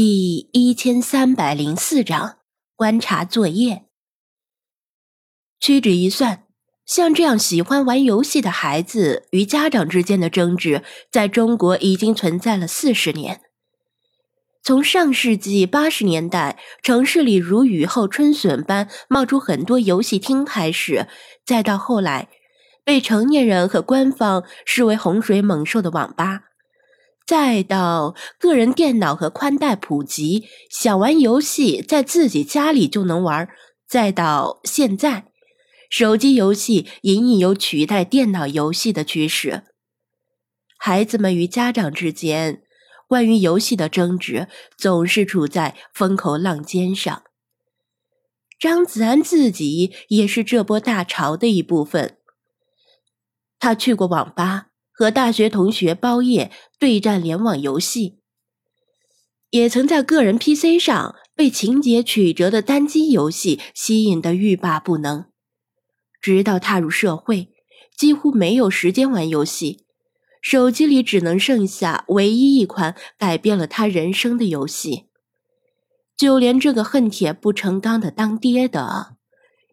第一千三百零四章观察作业。屈指一算，像这样喜欢玩游戏的孩子与家长之间的争执，在中国已经存在了四十年。从上世纪八十年代城市里如雨后春笋般冒出很多游戏厅开始，再到后来被成年人和官方视为洪水猛兽的网吧。再到个人电脑和宽带普及，想玩游戏在自己家里就能玩；再到现在，手机游戏隐隐有取代电脑游戏的趋势。孩子们与家长之间关于游戏的争执，总是处在风口浪尖上。张子安自己也是这波大潮的一部分。他去过网吧。和大学同学包夜对战联网游戏，也曾在个人 PC 上被情节曲折的单机游戏吸引得欲罢不能。直到踏入社会，几乎没有时间玩游戏，手机里只能剩下唯一一款改变了他人生的游戏。就连这个恨铁不成钢的当爹的。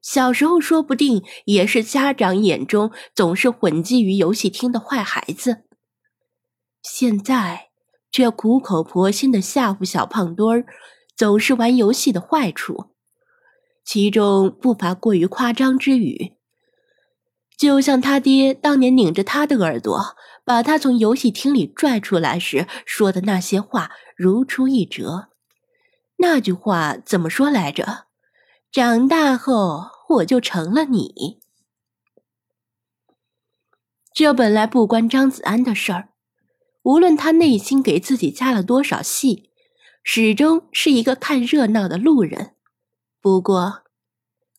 小时候说不定也是家长眼中总是混迹于游戏厅的坏孩子，现在却苦口婆心的吓唬小胖墩儿，总是玩游戏的坏处，其中不乏过于夸张之语。就像他爹当年拧着他的耳朵，把他从游戏厅里拽出来时说的那些话，如出一辙。那句话怎么说来着？长大后。我就成了你。这本来不关张子安的事儿，无论他内心给自己加了多少戏，始终是一个看热闹的路人。不过，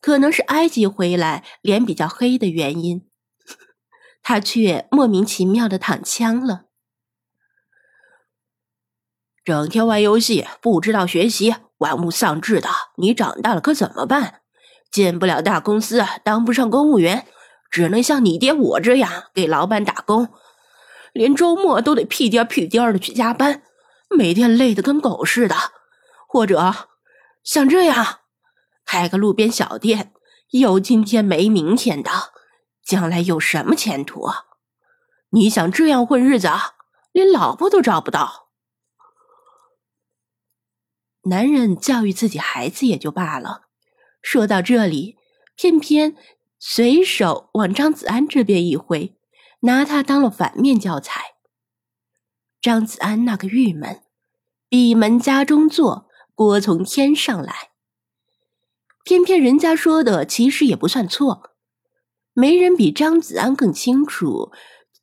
可能是埃及回来脸比较黑的原因，他却莫名其妙的躺枪了。整天玩游戏，不知道学习，玩物丧志的，你长大了可怎么办？进不了大公司，当不上公务员，只能像你爹我这样给老板打工，连周末都得屁颠屁颠的去加班，每天累得跟狗似的。或者像这样，开个路边小店，有今天没明天的，将来有什么前途？你想这样混日子，连老婆都找不到。男人教育自己孩子也就罢了。说到这里，偏偏随手往张子安这边一挥，拿他当了反面教材。张子安那个郁闷，闭门家中坐，锅从天上来。偏偏人家说的其实也不算错，没人比张子安更清楚，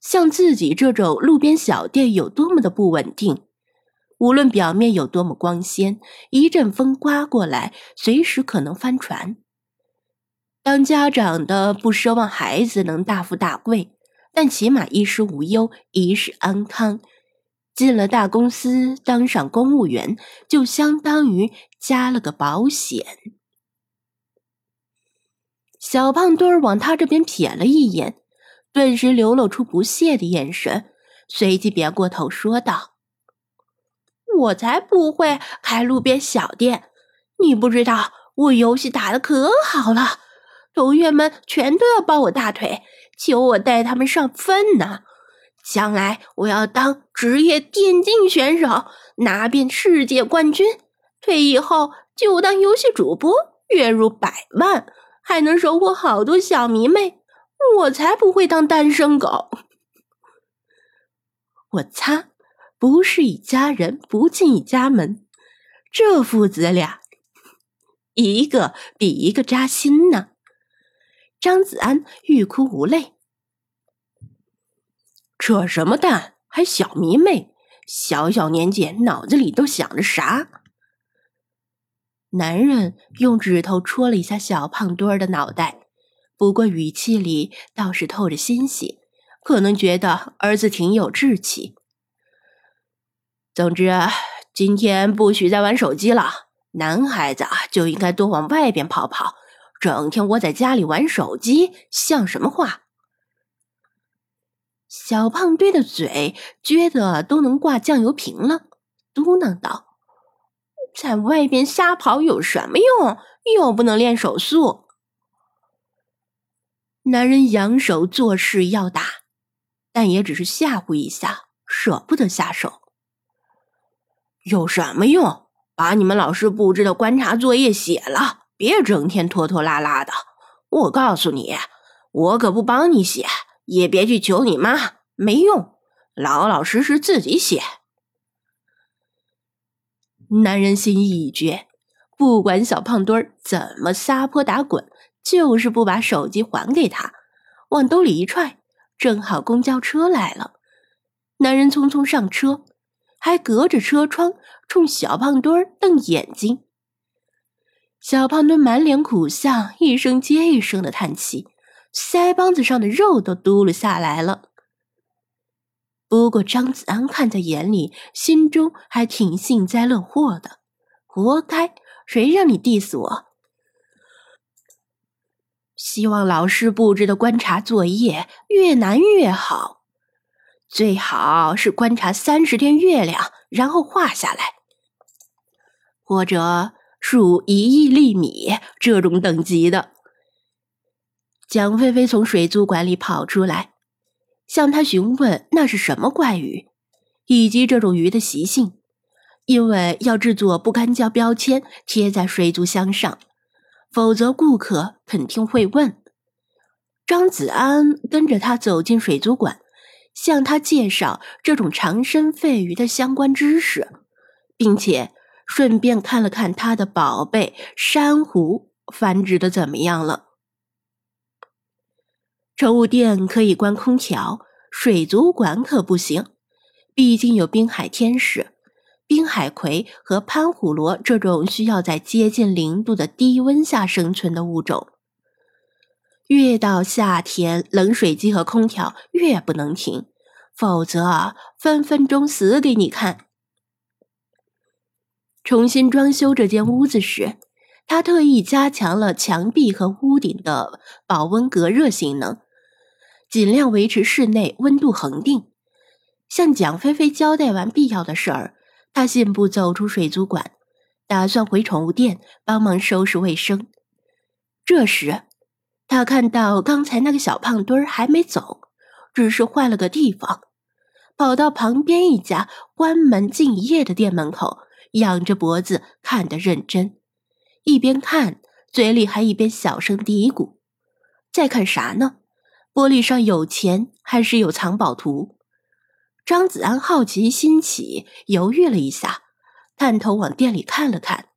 像自己这种路边小店有多么的不稳定。无论表面有多么光鲜，一阵风刮过来，随时可能翻船。当家长的不奢望孩子能大富大贵，但起码衣食无忧，一世安康。进了大公司，当上公务员，就相当于加了个保险。小胖墩儿往他这边瞥了一眼，顿时流露出不屑的眼神，随即别过头说道。我才不会开路边小店！你不知道我游戏打的可好了，同学们全都要抱我大腿，求我带他们上分呢。将来我要当职业电竞选手，拿遍世界冠军。退役后就当游戏主播，月入百万，还能收获好多小迷妹。我才不会当单身狗！我擦！不是一家人，不进一家门。这父子俩，一个比一个扎心呢。张子安欲哭无泪。扯什么淡？还小迷妹？小小年纪，脑子里都想着啥？男人用指头戳了一下小胖墩儿的脑袋，不过语气里倒是透着欣喜，可能觉得儿子挺有志气。总之，今天不许再玩手机了。男孩子，就应该多往外边跑跑，整天窝在家里玩手机，像什么话？小胖墩的嘴撅得都能挂酱油瓶了，嘟囔道：“在外边瞎跑有什么用？又不能练手速。男人扬手作势要打，但也只是吓唬一下，舍不得下手。有什么用？把你们老师布置的观察作业写了，别整天拖拖拉拉的。我告诉你，我可不帮你写，也别去求你妈，没用，老老实实自己写。男人心意已决，不管小胖墩儿怎么撒泼打滚，就是不把手机还给他。往兜里一揣，正好公交车来了。男人匆匆上车，还隔着车窗冲小胖墩儿瞪眼睛。小胖墩满脸苦相，一声接一声的叹气，腮帮子上的肉都嘟了下来了。不过张子安看在眼里，心中还挺幸灾乐祸的。活该，谁让你 diss 我？希望老师布置的观察作业越难越好，最好是观察三十天月亮，然后画下来，或者数一亿粒米这种等级的。蒋菲菲从水族馆里跑出来。向他询问那是什么怪鱼，以及这种鱼的习性，因为要制作不干胶标签贴在水族箱上，否则顾客肯定会问。张子安跟着他走进水族馆，向他介绍这种长身肺鱼的相关知识，并且顺便看了看他的宝贝珊瑚繁殖的怎么样了。宠物店可以关空调，水族馆可不行。毕竟有滨海天使、滨海葵和潘虎螺这种需要在接近零度的低温下生存的物种。越到夏天，冷水机和空调越不能停，否则分分钟死给你看。重新装修这间屋子时，他特意加强了墙壁和屋顶的保温隔热性能。尽量维持室内温度恒定。向蒋菲菲交代完必要的事儿，他信步走出水族馆，打算回宠物店帮忙收拾卫生。这时，他看到刚才那个小胖墩儿还没走，只是换了个地方，跑到旁边一家关门敬业的店门口，仰着脖子看得认真，一边看嘴里还一边小声嘀咕：“在看啥呢？”玻璃上有钱还是有藏宝图？张子安好奇心起，犹豫了一下，探头往店里看了看，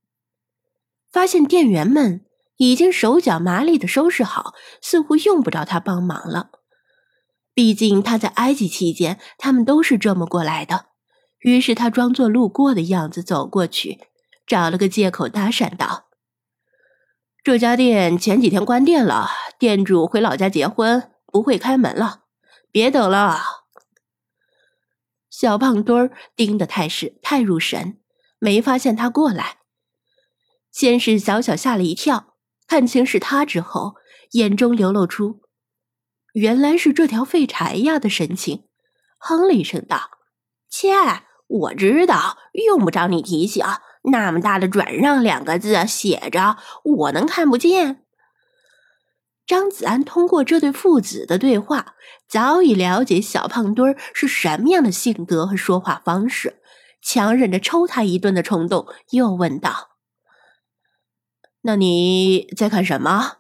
发现店员们已经手脚麻利的收拾好，似乎用不着他帮忙了。毕竟他在埃及期间，他们都是这么过来的。于是他装作路过的样子走过去，找了个借口搭讪道：“这家店前几天关店了，店主回老家结婚。”不会开门了，别等了。小胖墩儿盯的太是太入神，没发现他过来。先是小小吓了一跳，看清是他之后，眼中流露出原来是这条废柴呀的神情，哼了一声道：“切，我知道，用不着你提醒。那么大的‘转让’两个字写着，我能看不见？”张子安通过这对父子的对话，早已了解小胖墩儿是什么样的性格和说话方式，强忍着抽他一顿的冲动，又问道：“那你在看什么？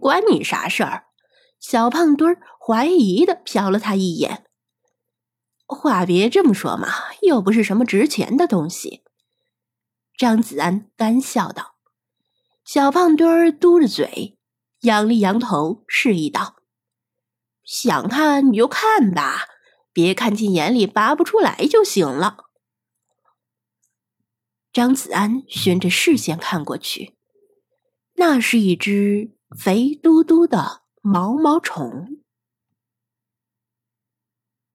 关你啥事儿？”小胖墩儿怀疑的瞟了他一眼。话别这么说嘛，又不是什么值钱的东西。张子安干笑道。小胖墩儿嘟着嘴。仰了仰头，示意道：“想看你就看吧，别看进眼里拔不出来就行了。”张子安循着视线看过去，那是一只肥嘟嘟的毛毛虫。